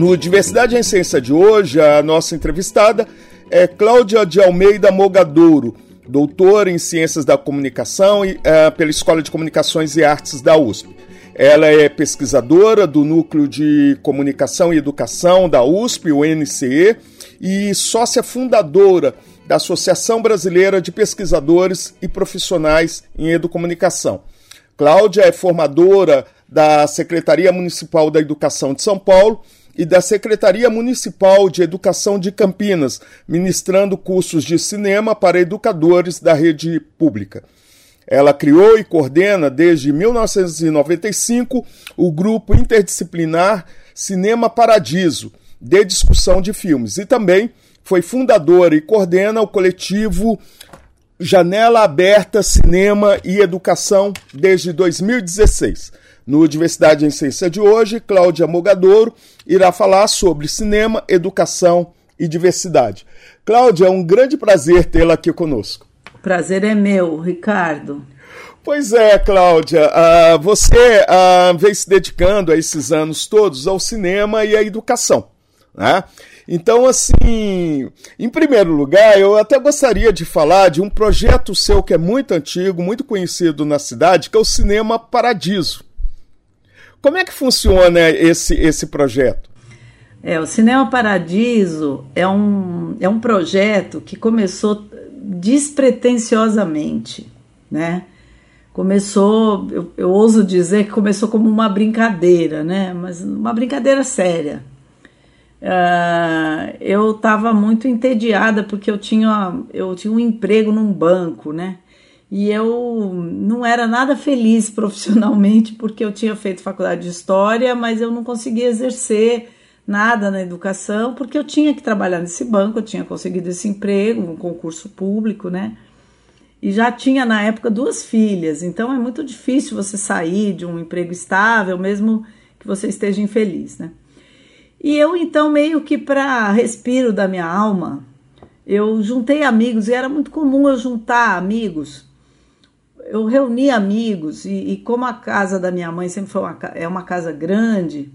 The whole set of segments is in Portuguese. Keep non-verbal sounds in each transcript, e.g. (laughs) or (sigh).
No Diversidade em Ciência de hoje, a nossa entrevistada é Cláudia de Almeida Mogadouro, doutora em Ciências da Comunicação e, uh, pela Escola de Comunicações e Artes da USP. Ela é pesquisadora do Núcleo de Comunicação e Educação da USP, o NCE, e sócia fundadora da Associação Brasileira de Pesquisadores e Profissionais em Educomunicação. Cláudia é formadora da Secretaria Municipal da Educação de São Paulo e da Secretaria Municipal de Educação de Campinas, ministrando cursos de cinema para educadores da rede pública. Ela criou e coordena desde 1995 o grupo interdisciplinar Cinema Paradiso, de discussão de filmes, e também foi fundadora e coordena o coletivo Janela Aberta Cinema e Educação desde 2016. No Diversidade em Ciência de hoje, Cláudia Mogadouro irá falar sobre cinema, educação e diversidade. Cláudia, é um grande prazer tê-la aqui conosco. Prazer é meu, Ricardo. Pois é, Cláudia, uh, você uh, vem se dedicando a esses anos todos ao cinema e à educação. Né? Então, assim, em primeiro lugar, eu até gostaria de falar de um projeto seu que é muito antigo, muito conhecido na cidade, que é o Cinema Paradiso. Como é que funciona esse, esse projeto? É, o Cinema Paradiso é um, é um projeto que começou despretensiosamente, né? Começou, eu, eu ouso dizer que começou como uma brincadeira, né? Mas uma brincadeira séria. Uh, eu estava muito entediada porque eu tinha, eu tinha um emprego num banco, né? E eu não era nada feliz (laughs) profissionalmente porque eu tinha feito faculdade de história, mas eu não conseguia exercer nada na educação porque eu tinha que trabalhar nesse banco, eu tinha conseguido esse emprego, um concurso público, né? E já tinha na época duas filhas, então é muito difícil você sair de um emprego estável, mesmo que você esteja infeliz, né? E eu então meio que para respiro da minha alma, eu juntei amigos e era muito comum eu juntar amigos eu reuni amigos e, e, como a casa da minha mãe sempre foi uma, é uma casa grande,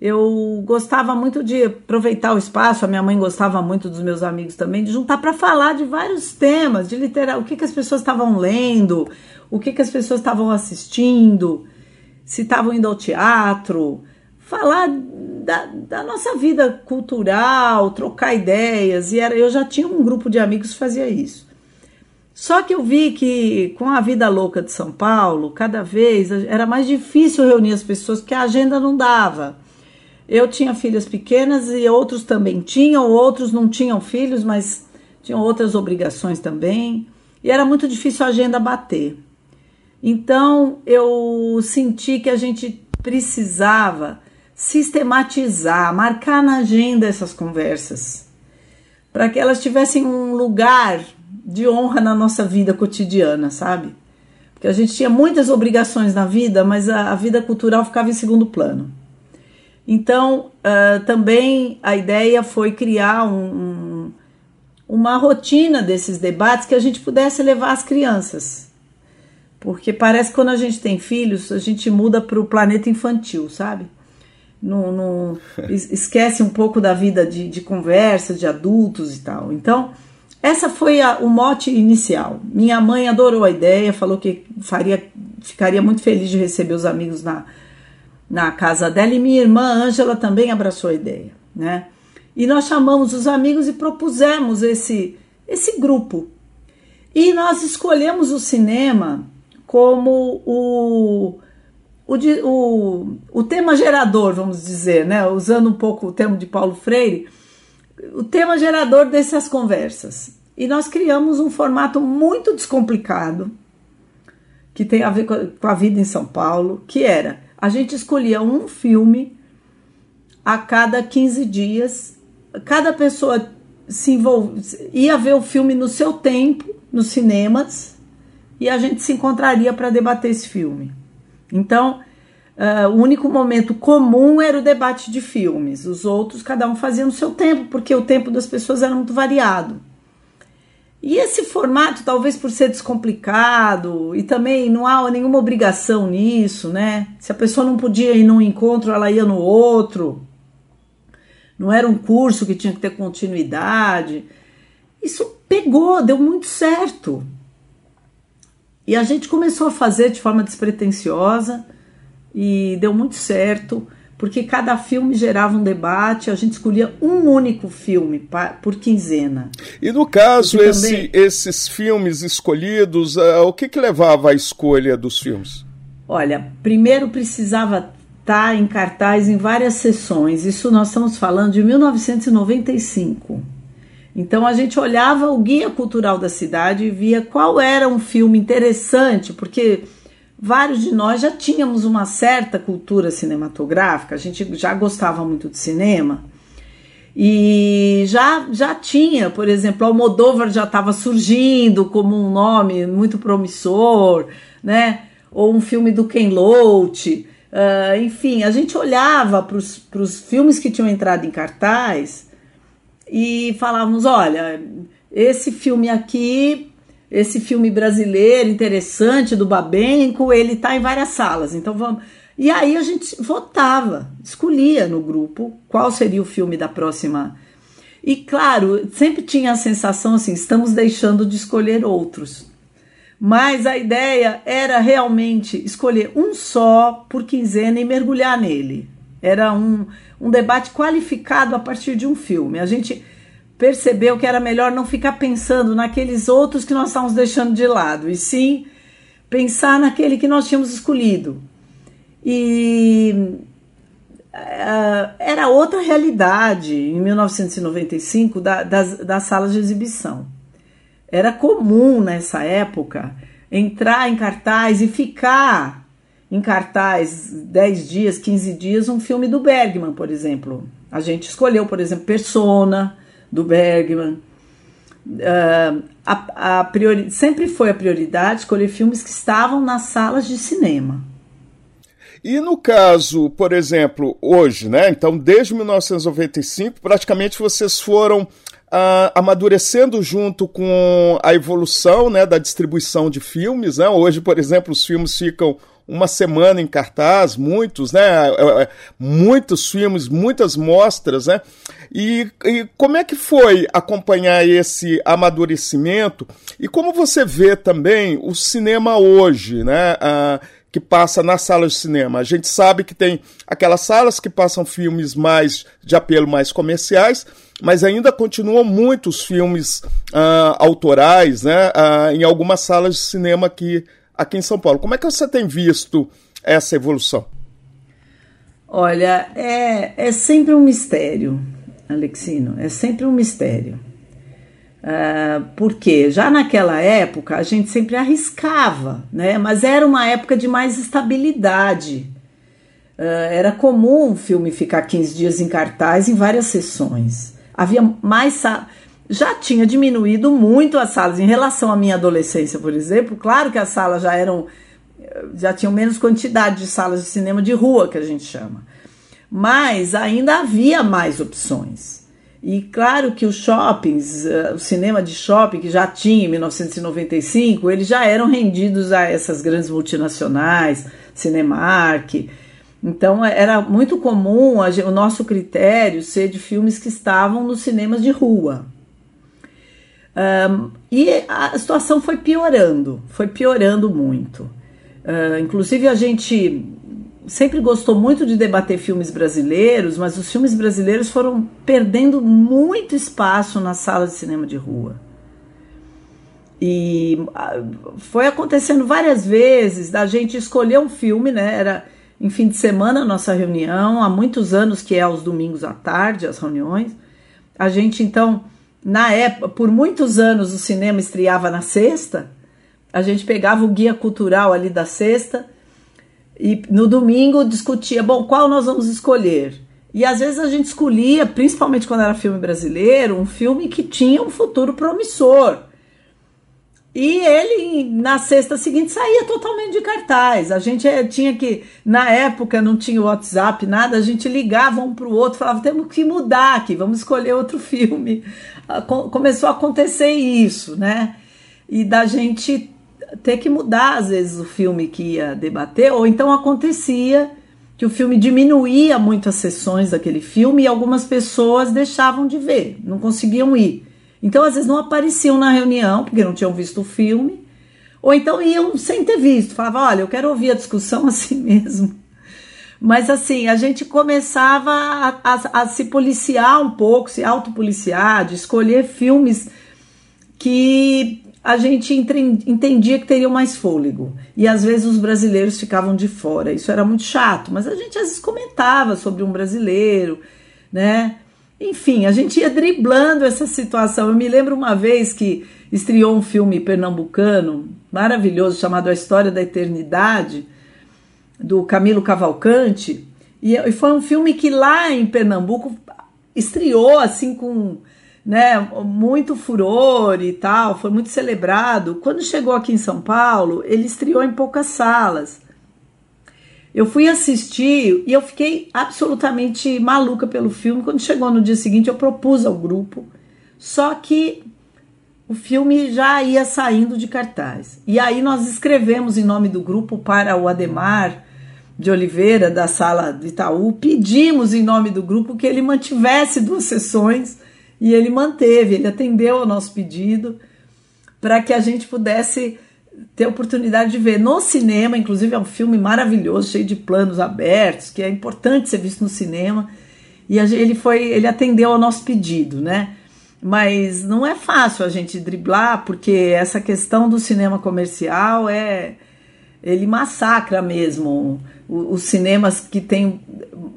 eu gostava muito de aproveitar o espaço. A minha mãe gostava muito dos meus amigos também de juntar para falar de vários temas, de literar, o que, que as pessoas estavam lendo, o que, que as pessoas estavam assistindo, se estavam indo ao teatro, falar da, da, nossa vida cultural, trocar ideias. E era, eu já tinha um grupo de amigos que fazia isso. Só que eu vi que com a vida louca de São Paulo, cada vez era mais difícil reunir as pessoas, porque a agenda não dava. Eu tinha filhas pequenas e outros também tinham, outros não tinham filhos, mas tinham outras obrigações também. E era muito difícil a agenda bater. Então eu senti que a gente precisava sistematizar, marcar na agenda essas conversas, para que elas tivessem um lugar de honra na nossa vida cotidiana, sabe? Porque a gente tinha muitas obrigações na vida, mas a, a vida cultural ficava em segundo plano. Então, uh, também a ideia foi criar um, um, uma rotina desses debates que a gente pudesse levar as crianças. Porque parece que quando a gente tem filhos, a gente muda para o planeta infantil, sabe? Não, não, (laughs) esquece um pouco da vida de, de conversa, de adultos e tal. Então, essa foi a, o mote inicial. Minha mãe adorou a ideia, falou que faria, ficaria muito feliz de receber os amigos na, na casa dela, e minha irmã Ângela também abraçou a ideia, né? E nós chamamos os amigos e propusemos esse, esse grupo. E nós escolhemos o cinema como o, o, o, o tema gerador, vamos dizer, né? Usando um pouco o termo de Paulo Freire o tema gerador dessas conversas. E nós criamos um formato muito descomplicado, que tem a ver com a vida em São Paulo, que era a gente escolhia um filme a cada 15 dias. Cada pessoa se envolve, ia ver o filme no seu tempo, nos cinemas, e a gente se encontraria para debater esse filme. Então, uh, o único momento comum era o debate de filmes. Os outros, cada um fazia no seu tempo, porque o tempo das pessoas era muito variado. E esse formato, talvez por ser descomplicado, e também não há nenhuma obrigação nisso, né? Se a pessoa não podia ir num encontro, ela ia no outro. Não era um curso que tinha que ter continuidade. Isso pegou, deu muito certo. E a gente começou a fazer de forma despretensiosa e deu muito certo porque cada filme gerava um debate, a gente escolhia um único filme por quinzena. E no caso, esse, também... esses filmes escolhidos, uh, o que, que levava à escolha dos filmes? Olha, primeiro precisava estar tá em cartaz em várias sessões, isso nós estamos falando de 1995. Então a gente olhava o guia cultural da cidade e via qual era um filme interessante, porque vários de nós já tínhamos uma certa cultura cinematográfica, a gente já gostava muito de cinema. E já, já tinha, por exemplo, Almodóvar já estava surgindo como um nome muito promissor, né? Ou um filme do Ken Loach. Uh, enfim, a gente olhava para os filmes que tinham entrado em cartaz e falávamos: olha, esse filme aqui esse filme brasileiro interessante do Babenco, ele está em várias salas. Então vamos. E aí a gente votava, escolhia no grupo qual seria o filme da próxima. E claro, sempre tinha a sensação assim, estamos deixando de escolher outros. Mas a ideia era realmente escolher um só por quinzena e mergulhar nele. Era um, um debate qualificado a partir de um filme. A gente percebeu que era melhor não ficar pensando naqueles outros que nós estávamos deixando de lado, e sim pensar naquele que nós tínhamos escolhido. E uh, era outra realidade em 1995 da, das, das salas de exibição. Era comum nessa época entrar em cartaz e ficar em cartaz 10 dias, 15 dias, um filme do Bergman, por exemplo. A gente escolheu, por exemplo, Persona, do Bergman. Uh, a, a priori, sempre foi a prioridade escolher filmes que estavam nas salas de cinema. E no caso, por exemplo, hoje, né? Então, desde 1995, praticamente vocês foram uh, amadurecendo junto com a evolução né, da distribuição de filmes. Né? Hoje, por exemplo, os filmes ficam uma semana em cartaz, muitos, né? É, é, muitos filmes, muitas mostras, né? E, e, como é que foi acompanhar esse amadurecimento? E como você vê também o cinema hoje, né? Ah, que passa nas salas de cinema. A gente sabe que tem aquelas salas que passam filmes mais de apelo mais comerciais, mas ainda continuam muitos filmes ah, autorais, né? Ah, em algumas salas de cinema aqui aqui em São Paulo. Como é que você tem visto essa evolução? Olha, é, é sempre um mistério, Alexino, é sempre um mistério. Uh, porque já naquela época a gente sempre arriscava, né? Mas era uma época de mais estabilidade. Uh, era comum o filme ficar 15 dias em cartaz em várias sessões. Havia mais já tinha diminuído muito as salas em relação à minha adolescência, por exemplo. Claro que as salas já eram já tinham menos quantidade de salas de cinema de rua que a gente chama. Mas ainda havia mais opções. E claro que os shoppings, eh, o cinema de shopping que já tinha em 1995, eles já eram rendidos a essas grandes multinacionais, Cinemark. Então era muito comum o nosso critério ser de filmes que estavam nos cinemas de rua. Um, e a situação foi piorando, foi piorando muito. Uh, inclusive, a gente sempre gostou muito de debater filmes brasileiros, mas os filmes brasileiros foram perdendo muito espaço na sala de cinema de rua. E uh, foi acontecendo várias vezes da gente escolher um filme, né? Era em fim de semana a nossa reunião, há muitos anos que é aos domingos à tarde, as reuniões. A gente então na época, por muitos anos o cinema estreava na sexta, a gente pegava o guia cultural ali da sexta e no domingo discutia, bom, qual nós vamos escolher? E às vezes a gente escolhia, principalmente quando era filme brasileiro, um filme que tinha um futuro promissor. E ele, na sexta seguinte, saía totalmente de cartaz. A gente eh, tinha que, na época não tinha WhatsApp, nada, a gente ligava um para o outro, falava: temos que mudar aqui, vamos escolher outro filme. Começou a acontecer isso, né? E da gente ter que mudar, às vezes, o filme que ia debater, ou então acontecia que o filme diminuía muito as sessões daquele filme e algumas pessoas deixavam de ver, não conseguiam ir. Então, às vezes, não apareciam na reunião, porque não tinham visto o filme, ou então iam sem ter visto. Falavam, olha, eu quero ouvir a discussão (laughs) assim mesmo. Mas assim, a gente começava a, a, a se policiar um pouco, se autopoliciar, de escolher filmes que a gente entendia que teriam mais fôlego. E às vezes os brasileiros ficavam de fora. Isso era muito chato, mas a gente às vezes comentava sobre um brasileiro, né? Enfim, a gente ia driblando essa situação. Eu me lembro uma vez que estreou um filme pernambucano maravilhoso chamado A História da Eternidade, do Camilo Cavalcante, e foi um filme que lá em Pernambuco estreou assim com né, muito furor e tal, foi muito celebrado. Quando chegou aqui em São Paulo, ele estreou em poucas salas. Eu fui assistir e eu fiquei absolutamente maluca pelo filme. Quando chegou no dia seguinte, eu propus ao grupo, só que o filme já ia saindo de cartaz. E aí nós escrevemos em nome do grupo para o Ademar de Oliveira, da sala do Itaú, pedimos em nome do grupo que ele mantivesse duas sessões e ele manteve, ele atendeu ao nosso pedido para que a gente pudesse ter oportunidade de ver no cinema, inclusive é um filme maravilhoso, cheio de planos abertos, que é importante ser visto no cinema. E ele foi, ele atendeu ao nosso pedido, né? Mas não é fácil a gente driblar, porque essa questão do cinema comercial é ele massacra mesmo os cinemas que têm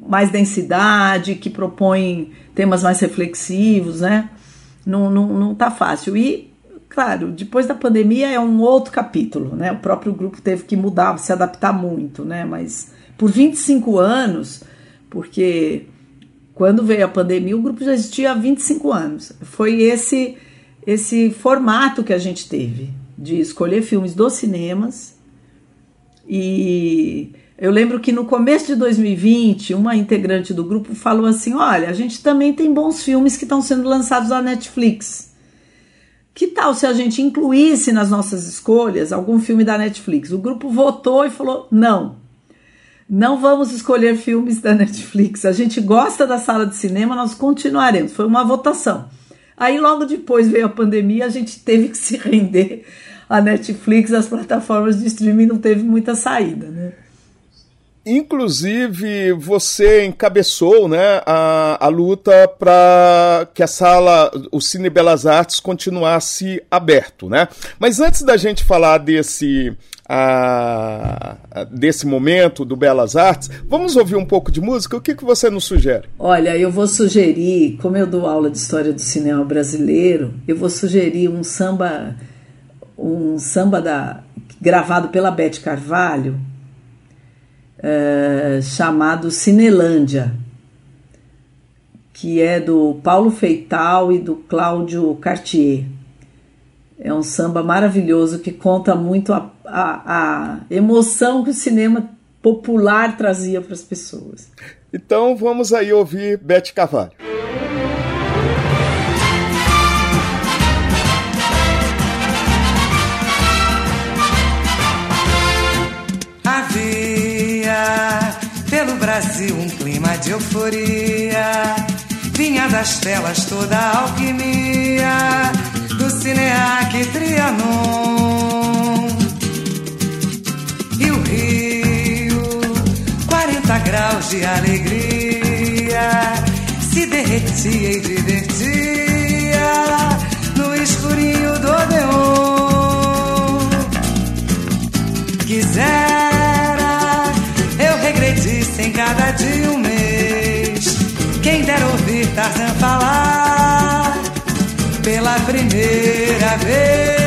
mais densidade, que propõem temas mais reflexivos, né? Não, não, não tá fácil. E Claro, depois da pandemia é um outro capítulo, né? O próprio grupo teve que mudar, se adaptar muito, né? Mas por 25 anos, porque quando veio a pandemia, o grupo já existia há 25 anos. Foi esse esse formato que a gente teve de escolher filmes dos cinemas. E eu lembro que no começo de 2020, uma integrante do grupo falou assim: "Olha, a gente também tem bons filmes que estão sendo lançados na Netflix. Que tal se a gente incluísse nas nossas escolhas algum filme da Netflix? O grupo votou e falou: não, não vamos escolher filmes da Netflix. A gente gosta da sala de cinema, nós continuaremos. Foi uma votação. Aí logo depois veio a pandemia, a gente teve que se render à Netflix, as plataformas de streaming não teve muita saída, né? Inclusive, você encabeçou né, a, a luta para que a sala, o Cine Belas Artes, continuasse aberto. Né? Mas antes da gente falar desse, a, desse momento do Belas Artes, vamos ouvir um pouco de música? O que, que você nos sugere? Olha, eu vou sugerir, como eu dou aula de história do cinema brasileiro, eu vou sugerir um samba, um samba da, gravado pela Beth Carvalho é, chamado Cinelândia, que é do Paulo Feital e do Cláudio Cartier. É um samba maravilhoso que conta muito a, a, a emoção que o cinema popular trazia para as pessoas. Então vamos aí ouvir Bete Carvalho. Brasil um clima de euforia. Vinha das telas toda a alquimia do Cineac Trianon. E o Rio, 40 graus de alegria, se derretia e divertia no escurinho do Odeon. Quiser em cada dia um mês. Quem der ouvir Tarzan falar pela primeira vez,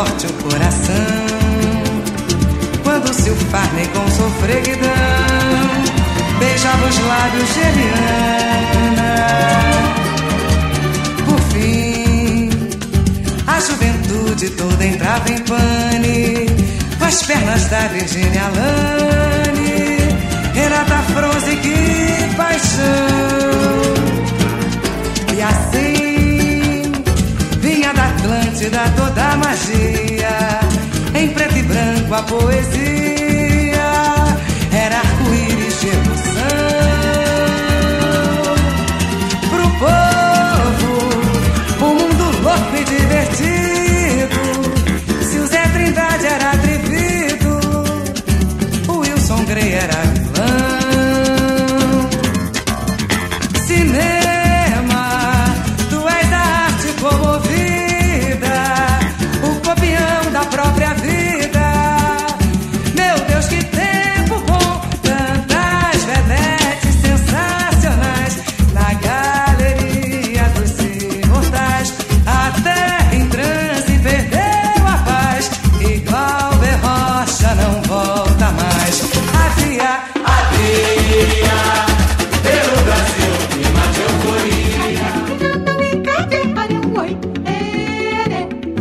forte o coração. Quando se o com sofreguidão beijava os lábios de Eliana. Por fim, a juventude toda entrava em pane com as pernas da Virginia Lane. Renata Fronze, que paixão! E assim da toda magia, em preto e branco a poesia. Era arco-íris de emoção.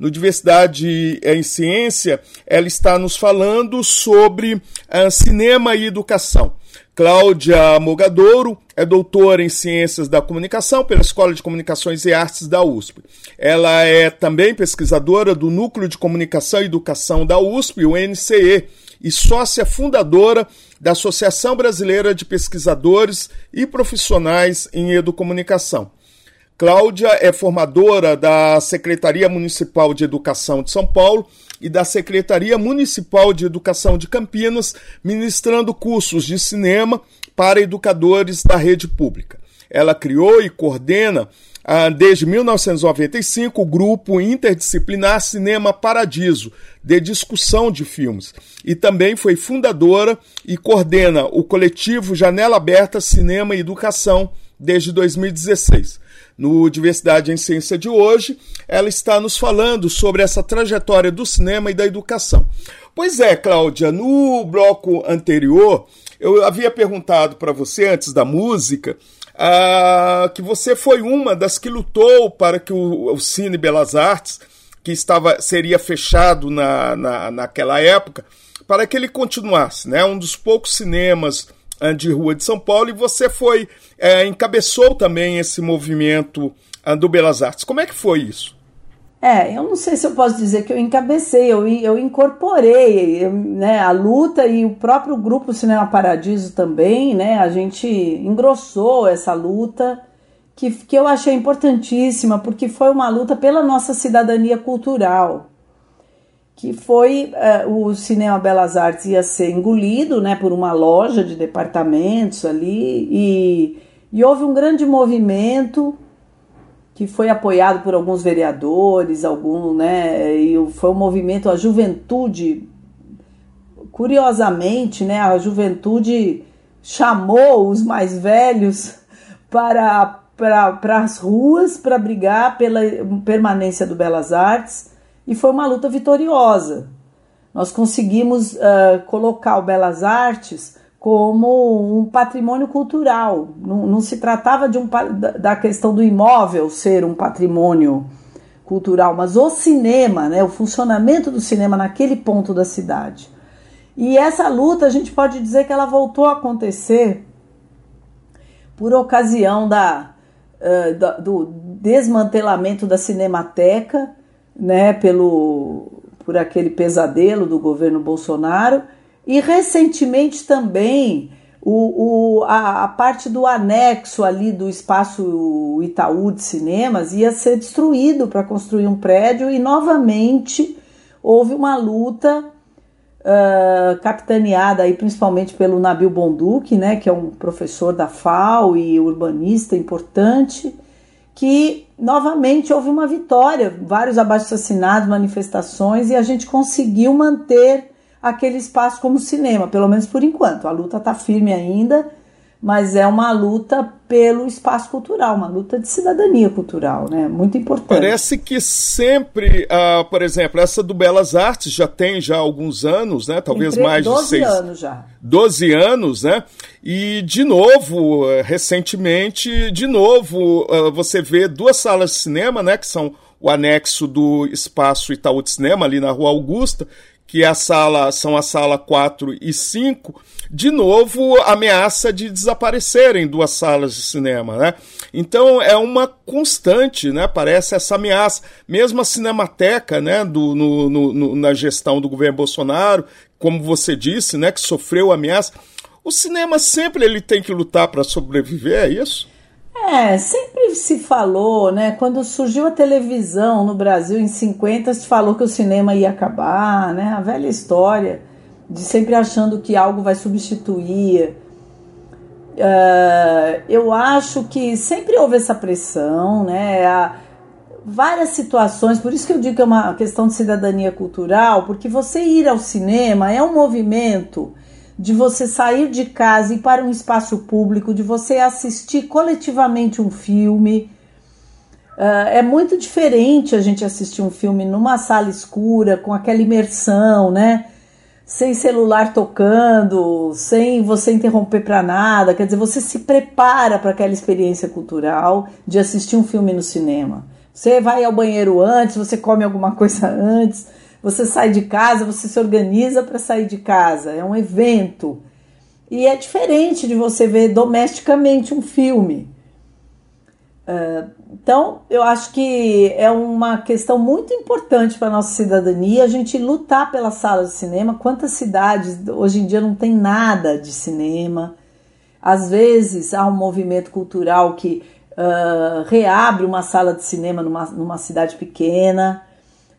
No Diversidade em Ciência, ela está nos falando sobre uh, cinema e educação. Cláudia Mogadouro é doutora em Ciências da Comunicação pela Escola de Comunicações e Artes da USP. Ela é também pesquisadora do Núcleo de Comunicação e Educação da USP, o NCE, e sócia fundadora da Associação Brasileira de Pesquisadores e Profissionais em Educomunicação. Cláudia é formadora da Secretaria Municipal de Educação de São Paulo e da Secretaria Municipal de Educação de Campinas, ministrando cursos de cinema para educadores da rede pública. Ela criou e coordena desde 1995 o grupo interdisciplinar Cinema Paradiso, de discussão de filmes, e também foi fundadora e coordena o coletivo Janela Aberta Cinema e Educação desde 2016. No Diversidade em Ciência de hoje, ela está nos falando sobre essa trajetória do cinema e da educação. Pois é, Cláudia, no bloco anterior, eu havia perguntado para você, antes da música, uh, que você foi uma das que lutou para que o, o Cine Belas Artes, que estava seria fechado na, na, naquela época, para que ele continuasse, né? Um dos poucos cinemas de rua de São Paulo e você foi é, encabeçou também esse movimento do Belas Artes. Como é que foi isso? É, eu não sei se eu posso dizer que eu encabecei, eu, eu incorporei eu, né, a luta e o próprio grupo Cinema Paradiso também, né? A gente engrossou essa luta que, que eu achei importantíssima, porque foi uma luta pela nossa cidadania cultural que foi uh, o Cinema Belas Artes ia ser engolido né, por uma loja de departamentos ali e, e houve um grande movimento que foi apoiado por alguns vereadores, algum, né, e foi um movimento, a juventude, curiosamente, né, a juventude chamou os mais velhos para, para, para as ruas para brigar pela permanência do Belas Artes e foi uma luta vitoriosa. Nós conseguimos uh, colocar o Belas Artes como um patrimônio cultural. Não, não se tratava de um, da questão do imóvel ser um patrimônio cultural, mas o cinema, né, o funcionamento do cinema naquele ponto da cidade. E essa luta a gente pode dizer que ela voltou a acontecer por ocasião da, uh, do desmantelamento da Cinemateca né, pelo, por aquele pesadelo do governo Bolsonaro, e recentemente também o, o, a, a, parte do anexo ali do espaço Itaú de cinemas ia ser destruído para construir um prédio, e novamente houve uma luta uh, capitaneada aí principalmente pelo Nabil Bonduque, né, que é um professor da FAO e urbanista importante, que novamente houve uma vitória, vários abaixo-assinados, manifestações, e a gente conseguiu manter aquele espaço como cinema, pelo menos por enquanto. A luta está firme ainda, mas é uma luta pelo espaço cultural, uma luta de cidadania cultural, né? Muito importante. Parece que sempre, uh, por exemplo, essa do Belas Artes já tem já alguns anos, né? Talvez Entre mais de seis. 12 anos já. 12 anos, né? E de novo, recentemente, de novo, uh, você vê duas salas de cinema, né? Que são o anexo do espaço Itaú de Cinema, ali na Rua Augusta, que é a sala, são a sala 4 e 5, de novo ameaça de desaparecerem duas salas de cinema, né? Então é uma constante, né? Parece essa ameaça. Mesmo a Cinemateca, né? Do, no, no, na gestão do governo Bolsonaro, como você disse, né? Que sofreu ameaça. O cinema sempre ele tem que lutar para sobreviver, é isso? É, sempre se falou, né? Quando surgiu a televisão no Brasil em 50, se falou que o cinema ia acabar, né? A velha história de sempre achando que algo vai substituir. Uh, eu acho que sempre houve essa pressão, né? Há várias situações, por isso que eu digo que é uma questão de cidadania cultural, porque você ir ao cinema é um movimento de você sair de casa e ir para um espaço público, de você assistir coletivamente um filme. Uh, é muito diferente a gente assistir um filme numa sala escura, com aquela imersão, né? Sem celular tocando, sem você interromper para nada. Quer dizer, você se prepara para aquela experiência cultural de assistir um filme no cinema. Você vai ao banheiro antes, você come alguma coisa (laughs) antes você sai de casa, você se organiza para sair de casa, é um evento. E é diferente de você ver domesticamente um filme. Uh, então, eu acho que é uma questão muito importante para a nossa cidadania a gente lutar pelas salas de cinema. Quantas cidades hoje em dia não tem nada de cinema? Às vezes há um movimento cultural que uh, reabre uma sala de cinema numa, numa cidade pequena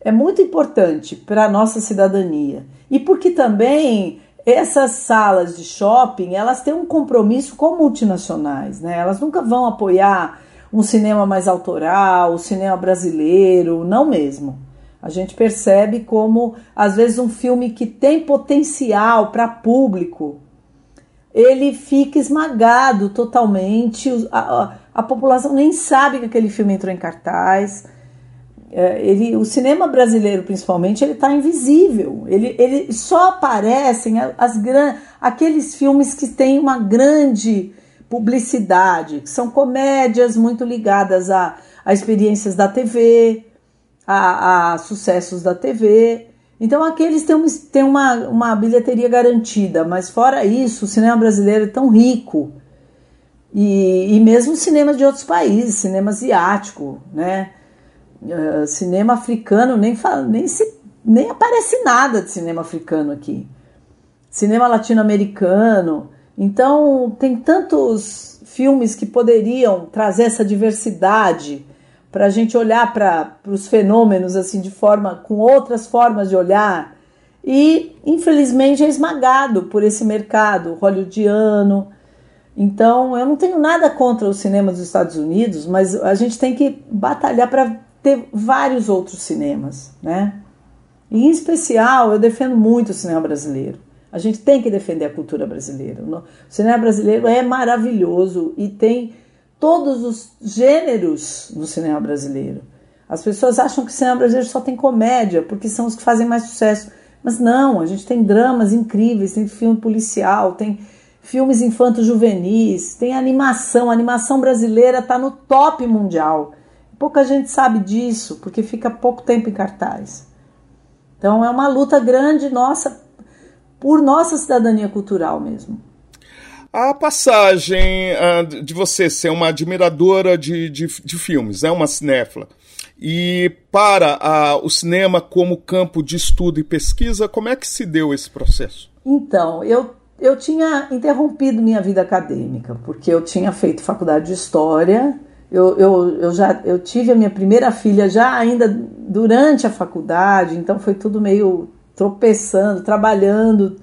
é muito importante para a nossa cidadania. E porque também essas salas de shopping, elas têm um compromisso com multinacionais, né? Elas nunca vão apoiar um cinema mais autoral, o cinema brasileiro, não mesmo. A gente percebe como às vezes um filme que tem potencial para público, ele fica esmagado totalmente, a, a, a população nem sabe que aquele filme entrou em cartaz ele, o cinema brasileiro, principalmente, ele está invisível. Ele, ele só aparecem as, aqueles filmes que têm uma grande publicidade, que são comédias muito ligadas a, a experiências da TV, a, a sucessos da TV. Então, aqueles têm, um, têm uma, uma bilheteria garantida, mas fora isso, o cinema brasileiro é tão rico. E, e mesmo cinema de outros países, cinema asiático, né? Uh, cinema africano nem, fala, nem, se, nem aparece nada de cinema africano aqui. Cinema latino-americano. Então, tem tantos filmes que poderiam trazer essa diversidade para a gente olhar para os fenômenos assim de forma com outras formas de olhar e infelizmente é esmagado por esse mercado hollywoodiano. Então eu não tenho nada contra o cinema dos Estados Unidos, mas a gente tem que batalhar para ter vários outros cinemas, né? E, em especial, eu defendo muito o cinema brasileiro. A gente tem que defender a cultura brasileira. O cinema brasileiro é maravilhoso e tem todos os gêneros no cinema brasileiro. As pessoas acham que o cinema brasileiro só tem comédia, porque são os que fazem mais sucesso. Mas não, a gente tem dramas incríveis, tem filme policial, tem filmes infanto-juvenis, tem animação. A animação brasileira está no top mundial. Pouca gente sabe disso, porque fica pouco tempo em cartaz. Então é uma luta grande nossa por nossa cidadania cultural mesmo. A passagem uh, de você ser uma admiradora de, de, de filmes, é uma cinéfila, e para uh, o cinema como campo de estudo e pesquisa, como é que se deu esse processo? Então, eu, eu tinha interrompido minha vida acadêmica, porque eu tinha feito faculdade de História eu, eu, eu já eu tive a minha primeira filha já ainda durante a faculdade, então foi tudo meio tropeçando, trabalhando,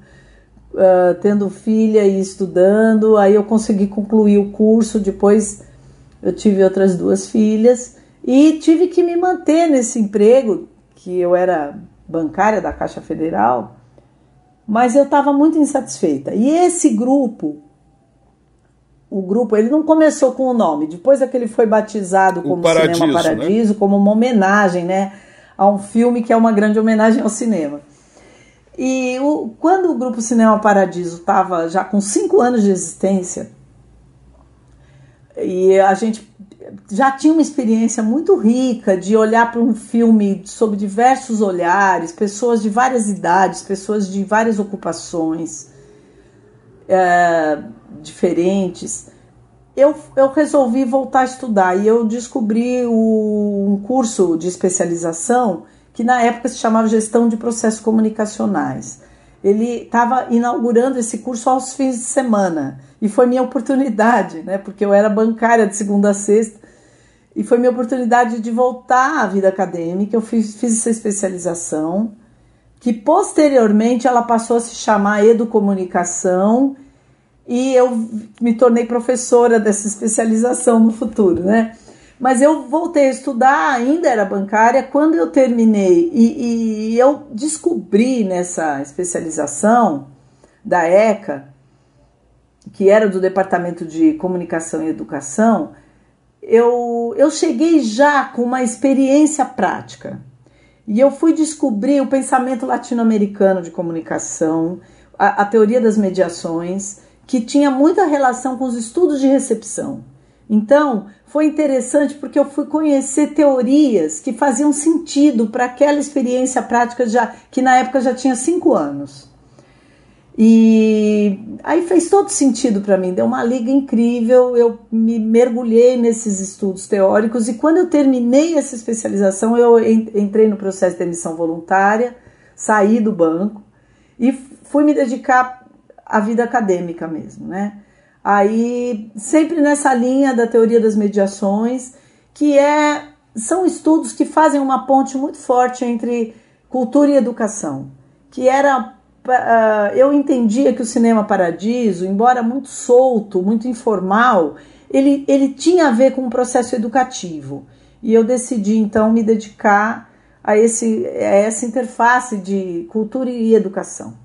uh, tendo filha e estudando. Aí eu consegui concluir o curso. Depois eu tive outras duas filhas e tive que me manter nesse emprego, que eu era bancária da Caixa Federal, mas eu estava muito insatisfeita. E esse grupo, o grupo, ele não começou com o nome, depois é que ele foi batizado como Paradiso, Cinema Paradiso, né? como uma homenagem, né, a um filme que é uma grande homenagem ao cinema. E o, quando o grupo Cinema Paradiso estava já com cinco anos de existência, e a gente já tinha uma experiência muito rica de olhar para um filme sob diversos olhares, pessoas de várias idades, pessoas de várias ocupações é, diferentes. Eu, eu resolvi voltar a estudar e eu descobri o, um curso de especialização que na época se chamava Gestão de Processos Comunicacionais. Ele estava inaugurando esse curso aos fins de semana e foi minha oportunidade, né? Porque eu era bancária de segunda a sexta e foi minha oportunidade de voltar à vida acadêmica. Eu fiz, fiz essa especialização, que posteriormente ela passou a se chamar Educomunicação e eu me tornei professora dessa especialização no futuro, né? Mas eu voltei a estudar, ainda era bancária, quando eu terminei e, e eu descobri nessa especialização da ECA, que era do Departamento de Comunicação e Educação, eu, eu cheguei já com uma experiência prática. E eu fui descobrir o pensamento latino-americano de comunicação, a, a teoria das mediações, que tinha muita relação com os estudos de recepção. Então, foi interessante porque eu fui conhecer teorias que faziam sentido para aquela experiência prática já que na época já tinha cinco anos. E aí fez todo sentido para mim, deu uma liga incrível. Eu me mergulhei nesses estudos teóricos e quando eu terminei essa especialização, eu entrei no processo de emissão voluntária, saí do banco e fui me dedicar à vida acadêmica mesmo, né? Aí, sempre nessa linha da teoria das mediações, que é são estudos que fazem uma ponte muito forte entre cultura e educação, que era uh, eu entendia que o cinema paradiso, embora muito solto, muito informal, ele, ele tinha a ver com um processo educativo. E eu decidi então me dedicar a, esse, a essa interface de cultura e educação.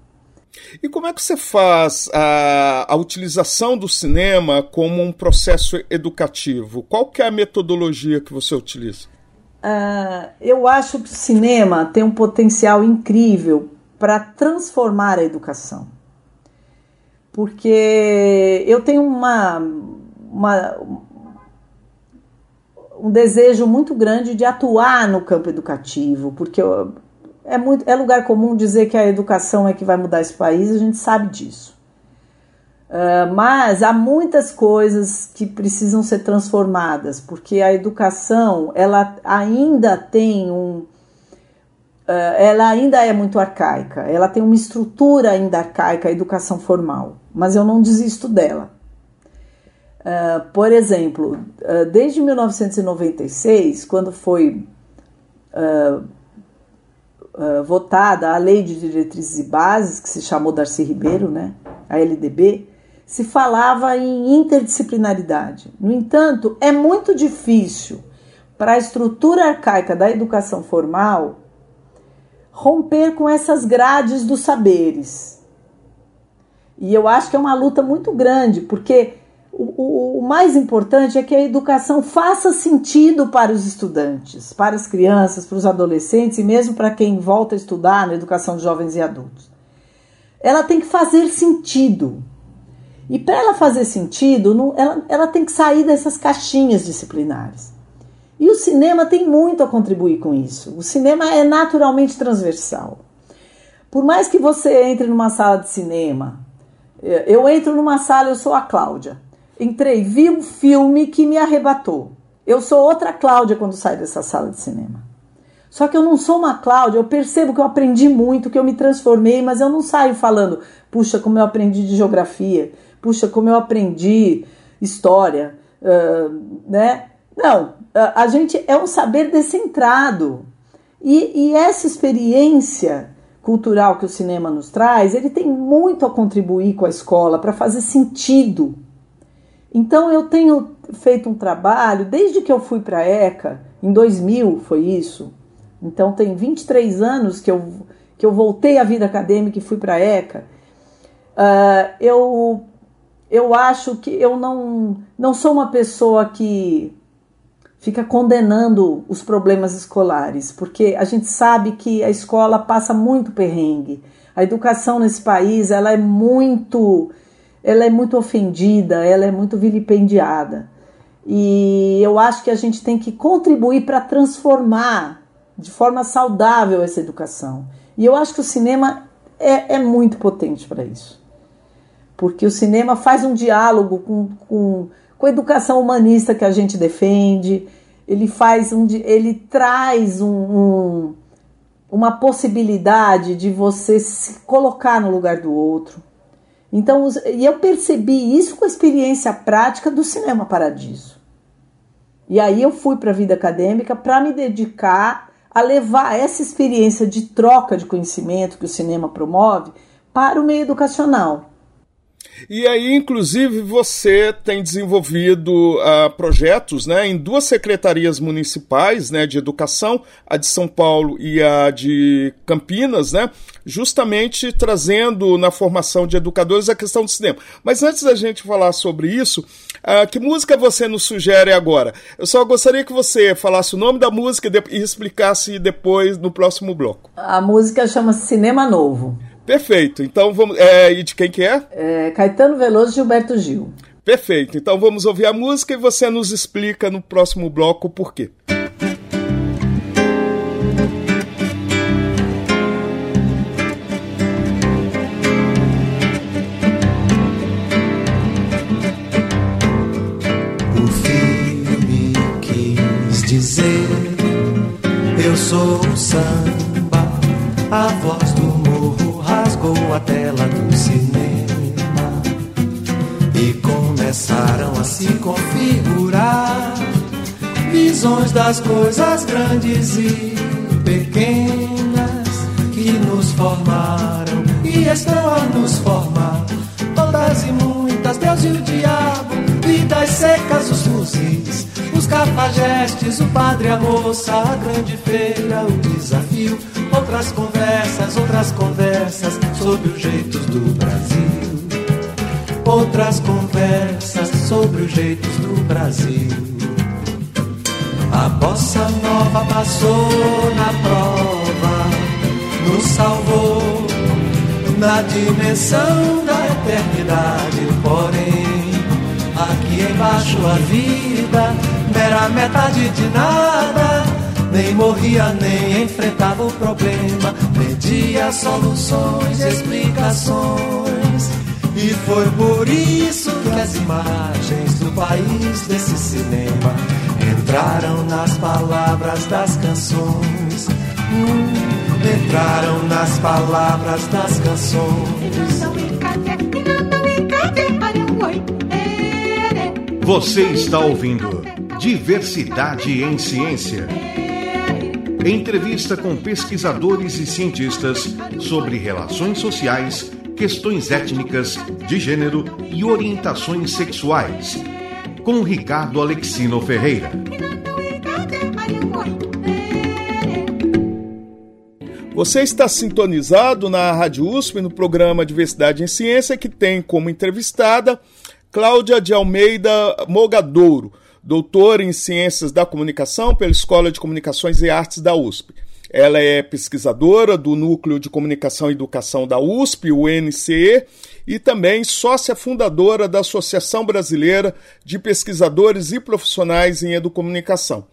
E como é que você faz a, a utilização do cinema como um processo educativo? Qual que é a metodologia que você utiliza? Uh, eu acho que o cinema tem um potencial incrível para transformar a educação. Porque eu tenho uma, uma, um desejo muito grande de atuar no campo educativo, porque eu, é, muito, é lugar comum dizer que a educação é que vai mudar esse país, a gente sabe disso. Uh, mas há muitas coisas que precisam ser transformadas, porque a educação ela ainda tem um. Uh, ela ainda é muito arcaica, ela tem uma estrutura ainda arcaica, a educação formal, mas eu não desisto dela. Uh, por exemplo, desde 1996, quando foi votada a Lei de Diretrizes e Bases, que se chamou Darcy Ribeiro, né, a LDB, se falava em interdisciplinaridade. No entanto, é muito difícil para a estrutura arcaica da educação formal romper com essas grades dos saberes. E eu acho que é uma luta muito grande, porque o, o, mais importante é que a educação faça sentido para os estudantes, para as crianças, para os adolescentes e mesmo para quem volta a estudar na educação de jovens e adultos. Ela tem que fazer sentido. E para ela fazer sentido, ela, ela tem que sair dessas caixinhas disciplinares. E o cinema tem muito a contribuir com isso. O cinema é naturalmente transversal. Por mais que você entre numa sala de cinema, eu entro numa sala, eu sou a Cláudia entrei, vi um filme que me arrebatou. Eu sou outra Cláudia quando saio dessa sala de cinema. Só que eu não sou uma Cláudia, eu percebo que eu aprendi muito, que eu me transformei, mas eu não saio falando, puxa, como eu aprendi de geografia, puxa, como eu aprendi história, uh, né? Não, a gente é um saber descentrado. E, e essa experiência cultural que o cinema nos traz, ele tem muito a contribuir com a escola para fazer sentido. Então eu tenho feito um trabalho desde que eu fui para a ECA, em 2000 foi isso. Então tem 23 anos que eu, que eu voltei à vida acadêmica e fui para a ECA. Uh, eu, eu acho que eu não, não sou uma pessoa que fica condenando os problemas escolares, porque a gente sabe que a escola passa muito perrengue. A educação nesse país, ela é muito ela é muito ofendida, ela é muito vilipendiada. E eu acho que a gente tem que contribuir para transformar de forma saudável essa educação. E eu acho que o cinema é, é muito potente para isso. Porque o cinema faz um diálogo com, com com a educação humanista que a gente defende, ele faz um, ele traz um, um, uma possibilidade de você se colocar no lugar do outro. Então, e eu percebi isso com a experiência prática do Cinema Paradiso. E aí eu fui para a vida acadêmica para me dedicar a levar essa experiência de troca de conhecimento que o cinema promove para o meio educacional. E aí, inclusive, você tem desenvolvido uh, projetos né, em duas secretarias municipais né, de educação, a de São Paulo e a de Campinas, né, justamente trazendo na formação de educadores a questão do cinema. Mas antes da gente falar sobre isso, uh, que música você nos sugere agora? Eu só gostaria que você falasse o nome da música e explicasse depois no próximo bloco. A música chama Cinema Novo. Perfeito. Então vamos. É, e de quem que é? é? Caetano Veloso e Gilberto Gil. Perfeito. Então vamos ouvir a música e você nos explica no próximo bloco por quê. O filme quis dizer Eu sou o samba, a voz do a tela do cinema e começaram a se configurar visões das coisas grandes e pequenas que nos formaram e estão a nos formar. Todas e muitas, Deus e o diabo, vidas secas, os fuzis, os cafajestes, o padre, a moça, a grande feira, o desafio outras conversas, outras conversas sobre os jeitos do Brasil. Outras conversas sobre os jeitos do Brasil. A bossa nova passou na prova, nos salvou na dimensão da eternidade. Porém, aqui embaixo a vida, mera metade de nada nem morria, nem enfrentava o problema, pedia soluções, explicações. E foi por isso que as imagens do país desse cinema entraram nas palavras das canções. Hum, entraram nas palavras das canções. Você está ouvindo Diversidade em Ciência. Entrevista com pesquisadores e cientistas sobre relações sociais, questões étnicas, de gênero e orientações sexuais. Com Ricardo Alexino Ferreira. Você está sintonizado na Rádio USP no programa Diversidade em Ciência, que tem como entrevistada Cláudia de Almeida Mogadouro doutora em Ciências da Comunicação pela Escola de Comunicações e Artes da USP. Ela é pesquisadora do Núcleo de Comunicação e Educação da USP, o NCE, e também sócia fundadora da Associação Brasileira de Pesquisadores e Profissionais em Educomunicação.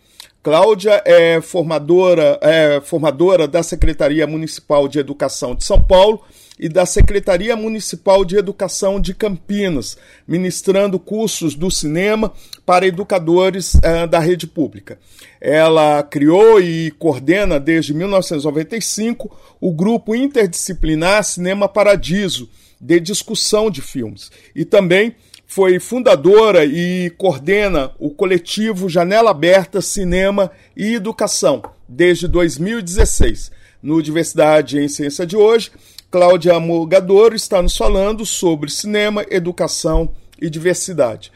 Cláudia é formadora, é formadora da Secretaria Municipal de Educação de São Paulo e da Secretaria Municipal de Educação de Campinas, ministrando cursos do cinema para educadores uh, da rede pública. Ela criou e coordena desde 1995 o grupo interdisciplinar Cinema Paradiso, de discussão de filmes, e também foi fundadora e coordena o coletivo Janela Aberta Cinema e Educação desde 2016. No Diversidade em Ciência de hoje, Cláudia Mogador está nos falando sobre cinema, educação e diversidade.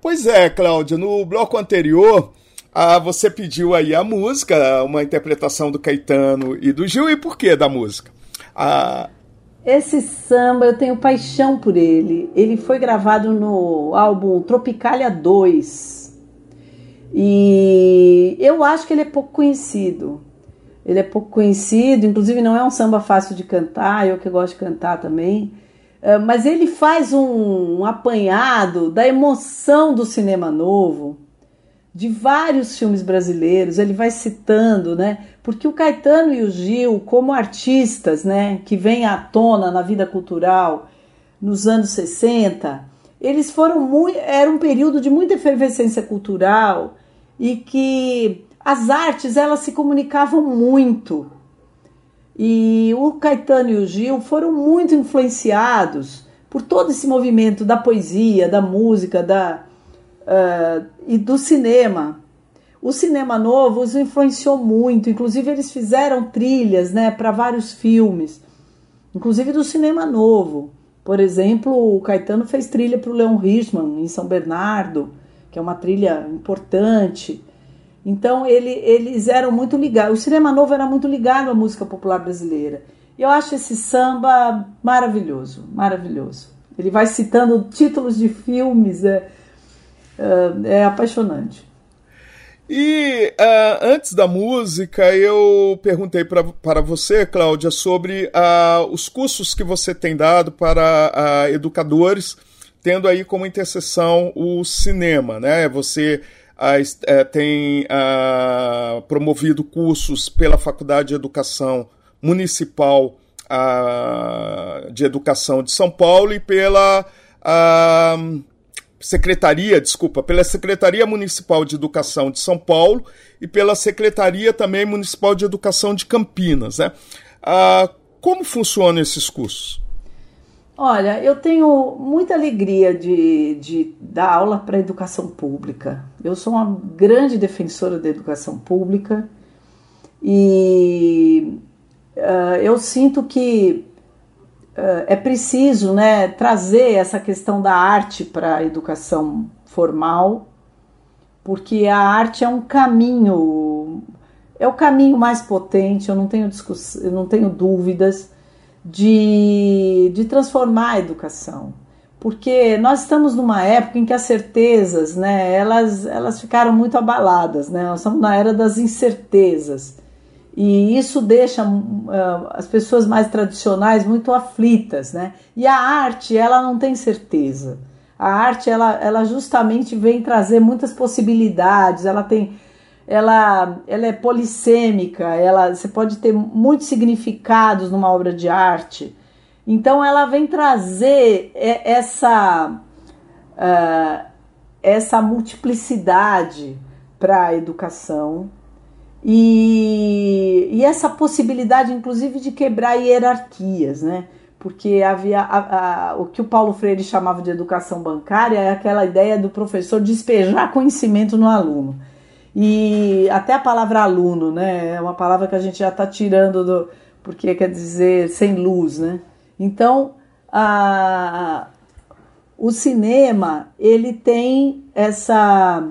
Pois é, Cláudia, no bloco anterior, ah, você pediu aí a música, uma interpretação do Caetano e do Gil, e por que da música? Ah... Esse samba, eu tenho paixão por ele. Ele foi gravado no álbum Tropicália 2. E eu acho que ele é pouco conhecido. Ele é pouco conhecido, inclusive não é um samba fácil de cantar, eu que gosto de cantar também. É, mas ele faz um, um apanhado da emoção do cinema novo, de vários filmes brasileiros, ele vai citando, né? Porque o Caetano e o Gil, como artistas, né, que vêm à tona na vida cultural nos anos 60, eles foram muito, era um período de muita efervescência cultural e que as artes elas se comunicavam muito. E o Caetano e o Gil foram muito influenciados por todo esse movimento da poesia, da música, da, uh, e do cinema. O cinema novo os influenciou muito, inclusive eles fizeram trilhas né, para vários filmes, inclusive do cinema novo. Por exemplo, o Caetano fez trilha para o Leon Richman em São Bernardo, que é uma trilha importante. Então ele, eles eram muito ligados. O cinema novo era muito ligado à música popular brasileira. E eu acho esse samba maravilhoso, maravilhoso. Ele vai citando títulos de filmes, é, é, é apaixonante. E uh, antes da música, eu perguntei para você, Cláudia, sobre uh, os cursos que você tem dado para uh, educadores, tendo aí como interseção o cinema, né? Você uh, tem promovido cursos pela Faculdade de Educação Municipal de Educação de São Paulo e pela Secretaria, desculpa, pela Secretaria Municipal de Educação de São Paulo e pela Secretaria também Municipal de Educação de Campinas. Né? como funcionam esses cursos? Olha, eu tenho muita alegria de, de dar aula para a educação pública. Eu sou uma grande defensora da educação pública e uh, eu sinto que uh, é preciso né, trazer essa questão da arte para a educação formal, porque a arte é um caminho, é o caminho mais potente, eu não tenho, eu não tenho dúvidas de, de transformar a educação. Porque nós estamos numa época em que as certezas, né, elas, elas ficaram muito abaladas, né? Nós estamos na era das incertezas. E isso deixa uh, as pessoas mais tradicionais muito aflitas, né? E a arte, ela não tem certeza. A arte, ela, ela justamente vem trazer muitas possibilidades, ela tem ela, ela é polissêmica, ela, você pode ter muitos significados numa obra de arte. Então ela vem trazer essa, uh, essa multiplicidade para a educação e, e, essa possibilidade, inclusive, de quebrar hierarquias, né? Porque havia a, a, o que o Paulo Freire chamava de educação bancária é aquela ideia do professor despejar conhecimento no aluno. E até a palavra aluno, né? É uma palavra que a gente já está tirando do. porque quer dizer sem luz, né? Então, a, o cinema, ele tem essa,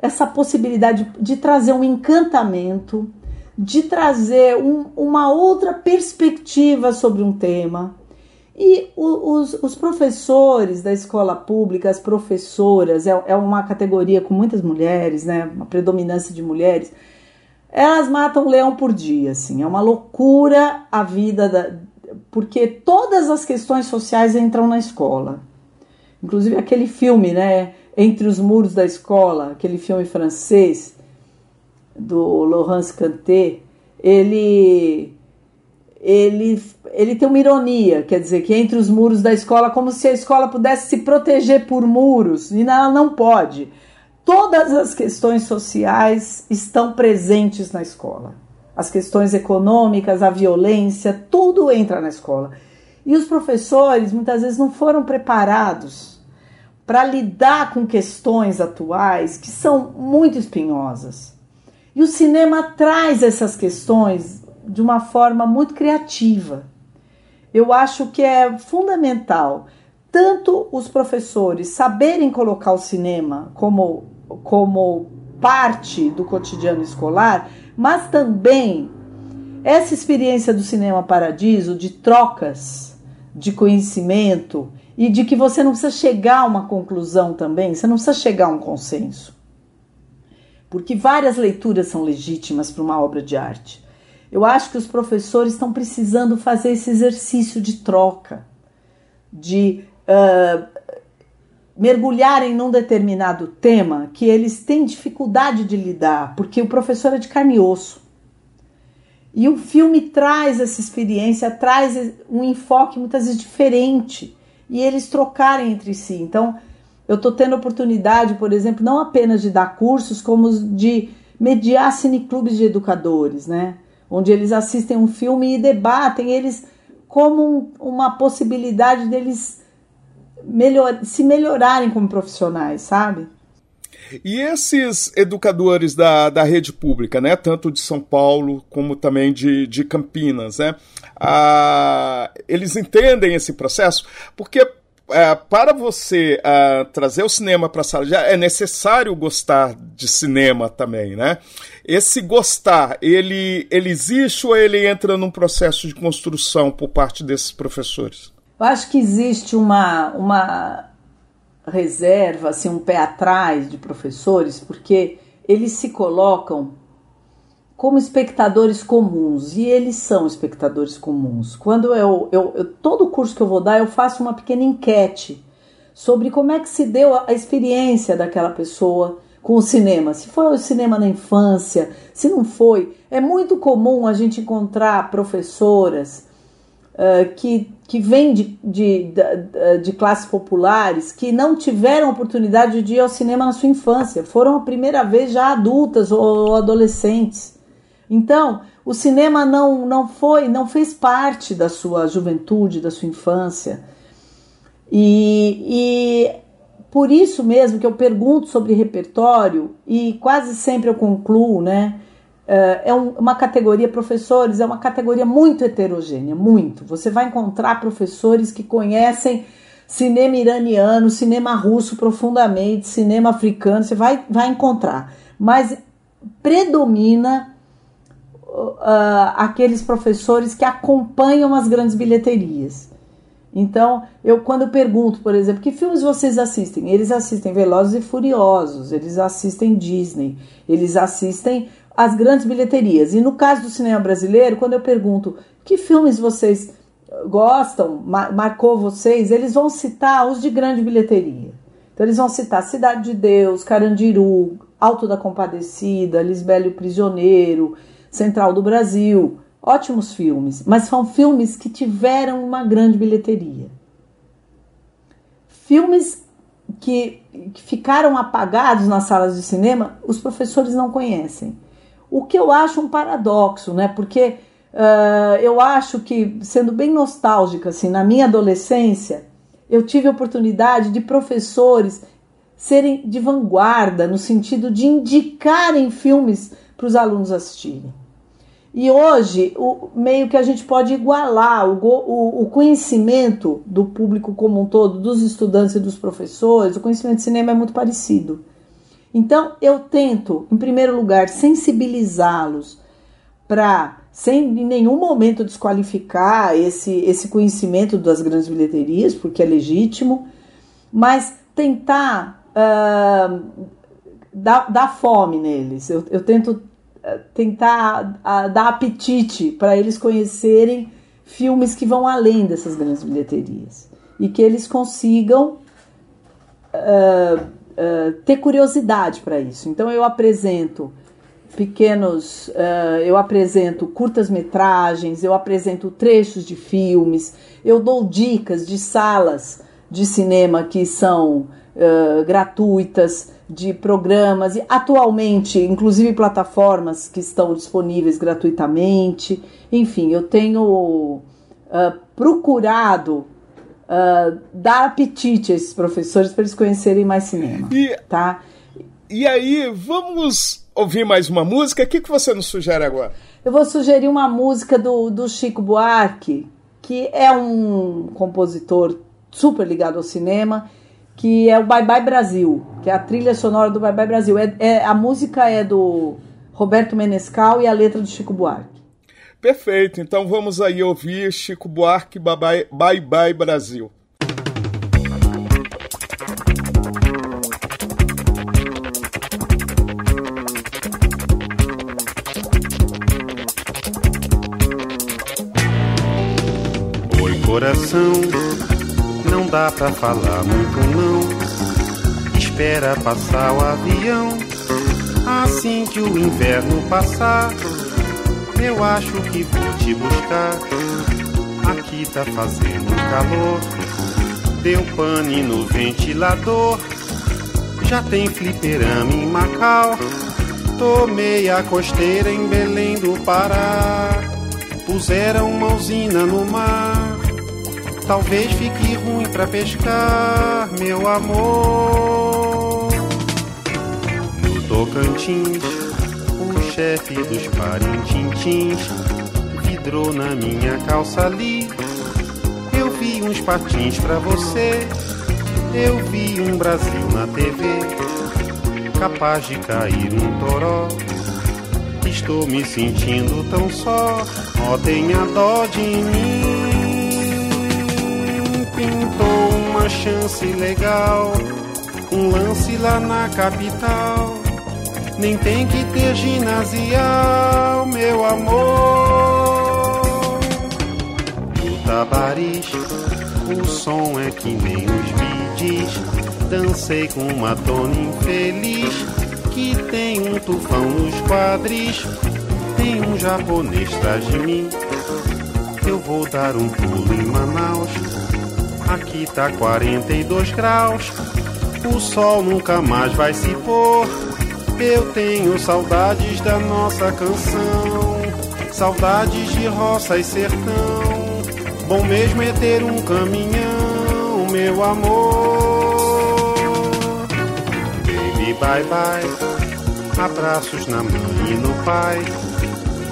essa possibilidade de trazer um encantamento, de trazer um, uma outra perspectiva sobre um tema e os, os, professores da escola pública, as professoras, é, é uma categoria com muitas mulheres, né? Uma predominância de mulheres. Elas matam um leão por dia, assim. É uma loucura a vida da, porque todas as questões sociais entram na escola. Inclusive aquele filme, né? Entre os muros da escola, aquele filme francês do Laurence Cantet, ele ele, ele tem uma ironia, quer dizer, que entre os muros da escola, como se a escola pudesse se proteger por muros, e ela não pode. Todas as questões sociais estão presentes na escola. As questões econômicas, a violência, tudo entra na escola. E os professores muitas vezes não foram preparados para lidar com questões atuais que são muito espinhosas. E o cinema traz essas questões de uma forma muito criativa. Eu acho que é fundamental tanto os professores saberem colocar o cinema como, como parte do cotidiano escolar, mas também essa experiência do Cinema Paradiso de trocas de conhecimento e de que você não precisa chegar a uma conclusão também, você não precisa chegar a um consenso. Porque várias leituras são legítimas para uma obra de arte. Eu acho que os professores estão precisando fazer esse exercício de troca, de uh, mergulharem num determinado tema que eles têm dificuldade de lidar, porque o professor é de carne e osso. E o filme traz essa experiência, traz um enfoque muitas vezes diferente e eles trocarem entre si. Então, eu estou tendo oportunidade, por exemplo, não apenas de dar cursos, como de mediar cineclubes de educadores, né? Onde eles assistem um filme e debatem eles como um, uma possibilidade deles melhor, se melhorarem como profissionais, sabe? E esses educadores da, da rede pública, né, tanto de São Paulo como também de, de Campinas, né, ah, eles entendem esse processo? Porque é, para você uh, trazer o cinema para a sala de aula, é necessário gostar de cinema também, né? Esse gostar, ele, ele existe ou ele entra num processo de construção por parte desses professores? Eu acho que existe uma, uma reserva, assim, um pé atrás de professores, porque eles se colocam como espectadores comuns e eles são espectadores comuns. Quando eu, eu, eu, todo curso que eu vou dar, eu faço uma pequena enquete sobre como é que se deu a, a experiência daquela pessoa com o cinema. Se foi o cinema na infância, se não foi. É muito comum a gente encontrar professoras uh, que, que vêm de, de, de, de classes populares que não tiveram oportunidade de ir ao cinema na sua infância, foram a primeira vez já adultas ou adolescentes. Então, o cinema não, não foi, não fez parte da sua juventude, da sua infância. E, e por isso mesmo que eu pergunto sobre repertório e quase sempre eu concluo, né? Eh, é uma categoria, professores, é uma categoria muito heterogênea, muito. Você vai encontrar professores que conhecem cinema iraniano, cinema russo profundamente, cinema africano, você vai, vai encontrar. Mas predomina uh, aqueles professores que acompanham as grandes bilheterias. Então, eu quando eu pergunto, por exemplo, que filmes vocês assistem? Eles assistem Velozes e Furiosos, eles assistem Disney, eles assistem as grandes bilheterias. E no caso do cinema brasileiro, quando eu pergunto que filmes vocês gostam, marcou vocês, eles vão citar os de grande bilheteria. Então eles vão citar Cidade de Deus, Carandiru, Alto da Compadecida, Lisbelo Prisioneiro, Central do Brasil. Ótimos filmes, mas são filmes que tiveram uma grande bilheteria. Filmes que, que ficaram apagados nas salas de cinema, os professores não conhecem. O que eu acho um paradoxo, né? Porque uh, eu acho que, sendo bem nostálgica, assim, na minha adolescência, eu tive a oportunidade de professores serem de vanguarda, no sentido de indicarem filmes para os alunos assistirem. E hoje, o, meio que a gente pode igualar o, o, o, conhecimento do público como um todo, dos estudantes e dos professores, o conhecimento de cinema é muito parecido. Então, eu tento, em primeiro lugar, sensibilizá-los para, sem em nenhum momento desqualificar esse, esse conhecimento das grandes bilheterias, porque é legítimo, mas tentar uh, dar, dar fome neles. Eu, eu tento tentar a, dar apetite para eles conhecerem filmes que vão além dessas grandes bilheterias e que eles consigam uh, uh, ter curiosidade para isso. Então eu apresento pequenos, uh, eu apresento curtas metragens, eu apresento trechos de filmes, eu dou dicas de salas de cinema que são gratuitas de programas e atualmente, inclusive plataformas que estão disponíveis gratuitamente. Enfim, eu tenho uh, procurado uh, dar apetite a esses professores para eles conhecerem mais cinema, e, tá? E aí, vamos ouvir mais uma música. O que, que você nos sugere agora? Eu vou sugerir uma música do, do Chico Buarque, que é um compositor super ligado ao cinema, que é o Bye Bye Brasil, que é a trilha sonora do Bye Bye Brasil. É, é a música é do Roberto Menescal e a letra do Chico Buarque. Perfeito, então vamos aí ouvir Chico Buarque Bye Bye, Bye, Bye Brasil. Oi coração, não dá pra falar muito não. Espera passar o avião, assim que o inverno passar eu acho que vou te buscar. Aqui tá fazendo calor. Deu pane no ventilador. Já tem fliperama em Macau. Tomei a costeira em Belém do Pará. Puseram uma usina no mar. Talvez fique ruim pra pescar, meu amor. No Tocantins chefe dos parintintins vidrou na minha calça ali. Eu vi uns patins pra você, eu vi um Brasil na TV, capaz de cair um toró. Estou me sentindo tão só, ó, tenha dó de mim. Pintou uma chance legal, um lance lá na capital nem tem que ter ginasial, meu amor. No Tabariz, o som é que nem os bidis. Dancei com uma dona infeliz que tem um tufão nos quadris. Tem um japonês atrás de mim. Eu vou dar um pulo em Manaus. Aqui tá 42 graus. O sol nunca mais vai se pôr. Eu tenho saudades da nossa canção, saudades de roça e sertão. Bom mesmo é ter um caminhão, meu amor. Baby, bye bye. Abraços na mãe e no pai.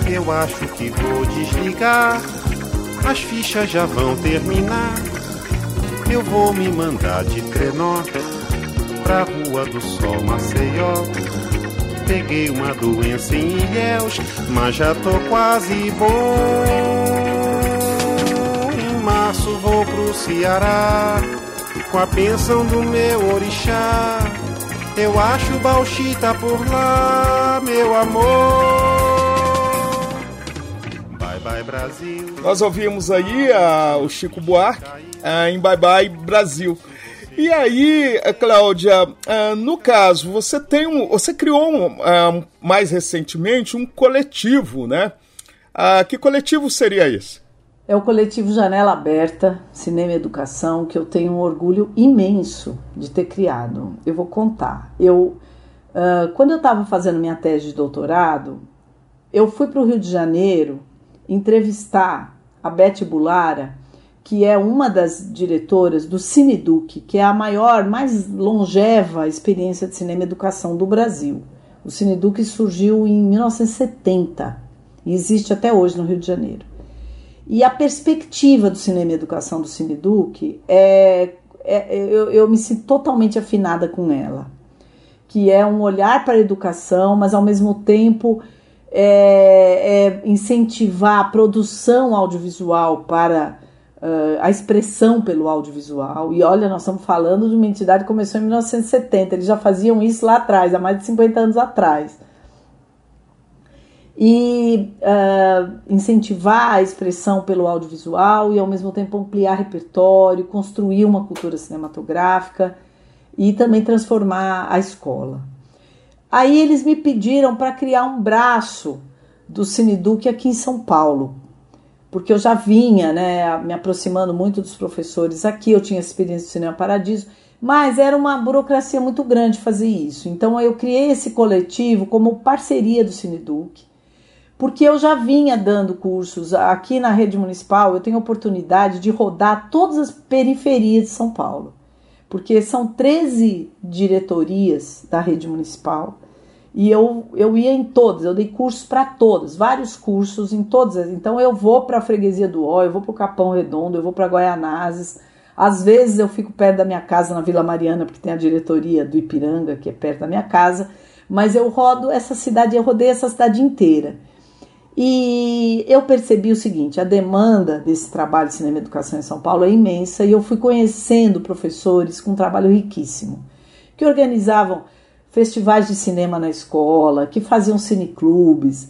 Eu acho que vou desligar. As fichas já vão terminar. Eu vou me mandar de trenó pra Rua do Sol Maceió Peguei uma doença em Ilhéus, mas já tô quase bom. Em março vou pro Ceará, com a bênção do meu orixá. Eu acho Bauxita por lá, meu amor. Bye Brasil. Nós ouvimos aí uh, o Chico Buarque uh, em Bye Bye Brasil. E aí, Cláudia, uh, no caso, você tem um, você criou um, uh, mais recentemente um coletivo, né? Uh, que coletivo seria esse? É o coletivo Janela Aberta, Cinema e Educação, que eu tenho um orgulho imenso de ter criado. Eu vou contar. Eu, quando eu estava fazendo minha tese de doutorado, eu fui para o Rio de Janeiro entrevistar a Beth Bulara, que é uma das diretoras do Cineduc, que é a maior, mais longeva experiência de cinema e educação do Brasil. O Cineduc surgiu em 1970 e existe até hoje no Rio de Janeiro. E a perspectiva do cinema e educação do Cineduc é, é eu, eu me sinto totalmente afinada com ela, que é um olhar para a educação, mas ao mesmo tempo é, é incentivar a produção audiovisual para uh, a expressão pelo audiovisual. E olha, nós estamos falando de uma entidade que começou em 1970, eles já faziam isso lá atrás, há mais de 50 anos atrás. E uh, incentivar a expressão pelo audiovisual e ao mesmo tempo ampliar repertório, construir uma cultura cinematográfica e também transformar a escola. Aí eles me pediram para criar um braço do Cineduc aqui em São Paulo, porque eu já vinha né, me aproximando muito dos professores aqui, eu tinha experiência do Cinema Paradiso, mas era uma burocracia muito grande fazer isso. Então eu criei esse coletivo como parceria do Cineduc, porque eu já vinha dando cursos aqui na rede municipal, eu tenho oportunidade de rodar todas as periferias de São Paulo, porque são 13 diretorias da rede municipal E eu, eu ia em todas, eu dei cursos para todas, vários cursos em todas. Então eu vou para a Freguesia do Ó, eu vou para o Capão Redondo, eu vou para Guaianazes. Às vezes eu fico perto da minha casa na Vila Mariana, porque tem a diretoria do Ipiranga, que é perto da minha casa. Mas eu rodo essa cidade, eu rodei essa cidade inteira. E eu percebi o seguinte: a demanda desse trabalho de cinema e educação em São Paulo é imensa e eu fui conhecendo professores com um trabalho riquíssimo, que organizavam festivais de cinema na escola, que faziam cineclubes,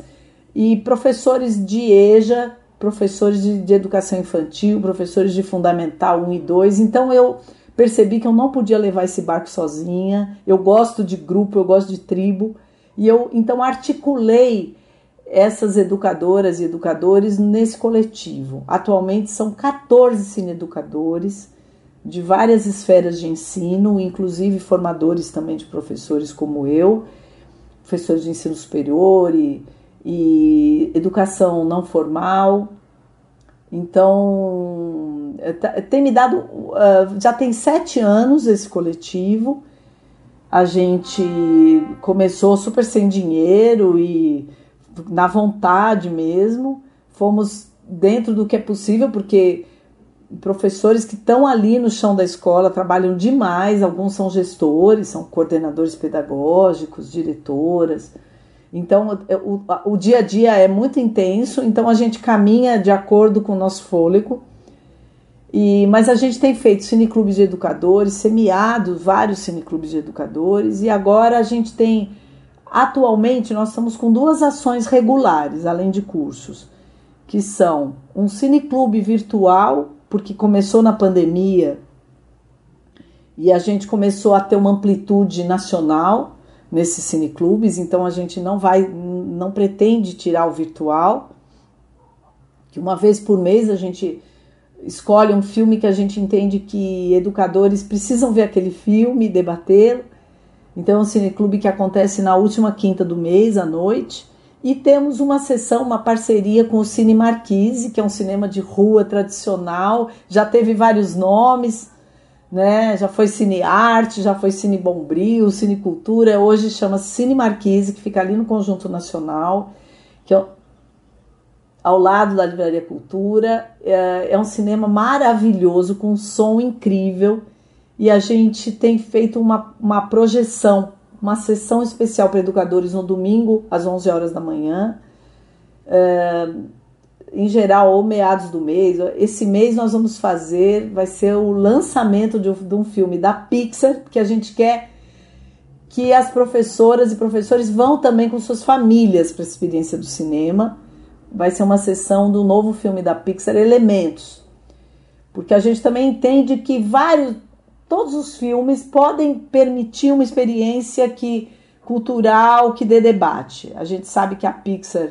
e professores de EJA, professores de, de educação infantil, professores de fundamental 1 e 2. Então eu percebi que eu não podia levar esse barco sozinha. Eu gosto de grupo, eu gosto de tribo, e eu então articulei essas educadoras e educadores nesse coletivo. Atualmente são 14 cineeducadores de várias esferas de ensino, inclusive formadores também de professores como eu, professores de ensino superior e, e educação não formal. Então, é, tá, tem me dado. Ah, já tem sete anos esse coletivo. A gente começou super sem dinheiro e na vontade mesmo. Fomos dentro do que é possível, porque professores que estão ali no chão da escola trabalham demais, alguns são gestores, são coordenadores pedagógicos, diretoras. Então, o, o dia a dia é muito intenso, então a gente caminha de acordo com o nosso fôlego. E, mas a gente tem feito cineclubes de educadores, semeado vários cineclubes de educadores, e agora a gente tem, atualmente, nós estamos com duas ações regulares, além de cursos, que são um cineclube virtual porque começou na pandemia e a gente começou a ter uma amplitude nacional nesses cineclubes, então a gente não vai, não pretende tirar o virtual, que uma vez por mês a gente escolhe um filme que a gente entende que educadores precisam ver aquele filme, debater. Então é um cineclube que acontece na última quinta do mês à noite e temos uma sessão, uma parceria com o Cine Marquise, que é um cinema de rua tradicional, já teve vários nomes, né? Já foi Cine Arte, já foi Cine Bombril, Cine Cultura, hoje chama Cine Marquise, que fica ali no Conjunto Nacional, que é ao lado da Livraria Cultura. É, é um cinema maravilhoso, com um som incrível, e a gente tem feito uma, uma projeção uma sessão especial para educadores no domingo, às 11 horas da manhã. É, em geral, ou meados do mês. Esse mês nós vamos fazer, vai ser o lançamento de, de um filme da Pixar, que a gente quer que as professoras e professores vão também com suas famílias para a experiência do cinema. Vai ser uma sessão do novo filme da Pixar, Elementos. Porque a gente também entende que vários, todos os filmes podem permitir uma experiência que cultural que dê debate. A gente sabe que a Pixar,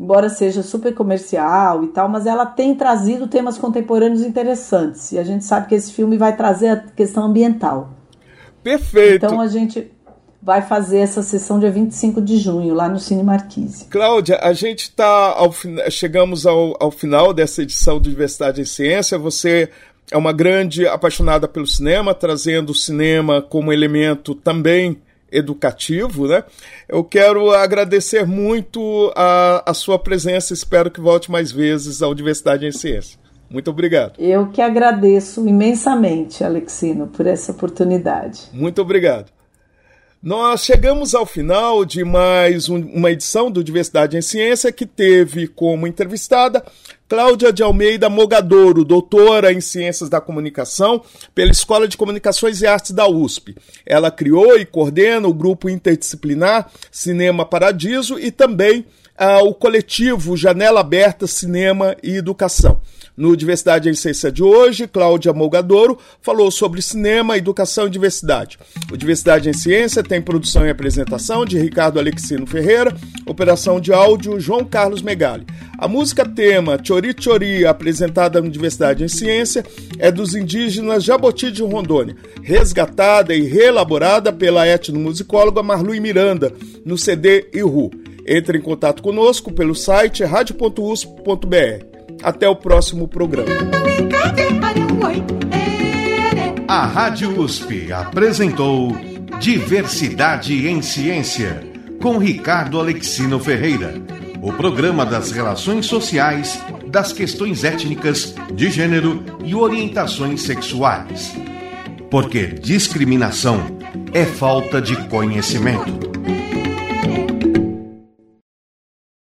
embora seja super comercial e tal, mas ela tem trazido temas contemporâneos interessantes. E a gente sabe que esse filme vai trazer a questão ambiental. Perfeito. Então a gente vai fazer essa sessão dia 25 de junho, lá no Cine Marquise. Cláudia, a gente está ao, chegamos ao, ao final dessa edição de Diversidade em Ciência. Você é uma grande apaixonada pelo cinema, trazendo o cinema como elemento também educativo, né? Eu quero agradecer muito a, a sua presença, espero que volte mais vezes à Universidade em Ciência. Muito obrigado. Eu que agradeço imensamente, Alexino, por essa oportunidade. Muito obrigado. Nós chegamos ao final de mais um, uma edição do Diversidade em Ciência que teve como entrevistada Cláudia de Almeida Mogadouro, doutora em Ciências da Comunicação pela Escola de Comunicações e Artes da USP. Ela criou e coordena o grupo interdisciplinar Cinema Paradiso e também ah, o coletivo Janela Aberta Cinema e Educação. No Diversidade em Ciência de hoje, Cláudia Molgadoro falou sobre cinema, educação e diversidade. O Diversidade em Ciência tem produção e apresentação de Ricardo Alexino Ferreira, operação de áudio João Carlos Megali. A música tema Chori Chori, apresentada no Diversidade em Ciência, é dos indígenas Jaboti de Rondônia, resgatada e reelaborada pela etnomusicóloga Marlui Miranda, no CD Iru. Entre em contato conosco pelo site radio.usp.br. Até o próximo programa. A Rádio USP apresentou Diversidade em Ciência com Ricardo Alexino Ferreira. O programa das relações sociais, das questões étnicas, de gênero e orientações sexuais. Porque discriminação é falta de conhecimento.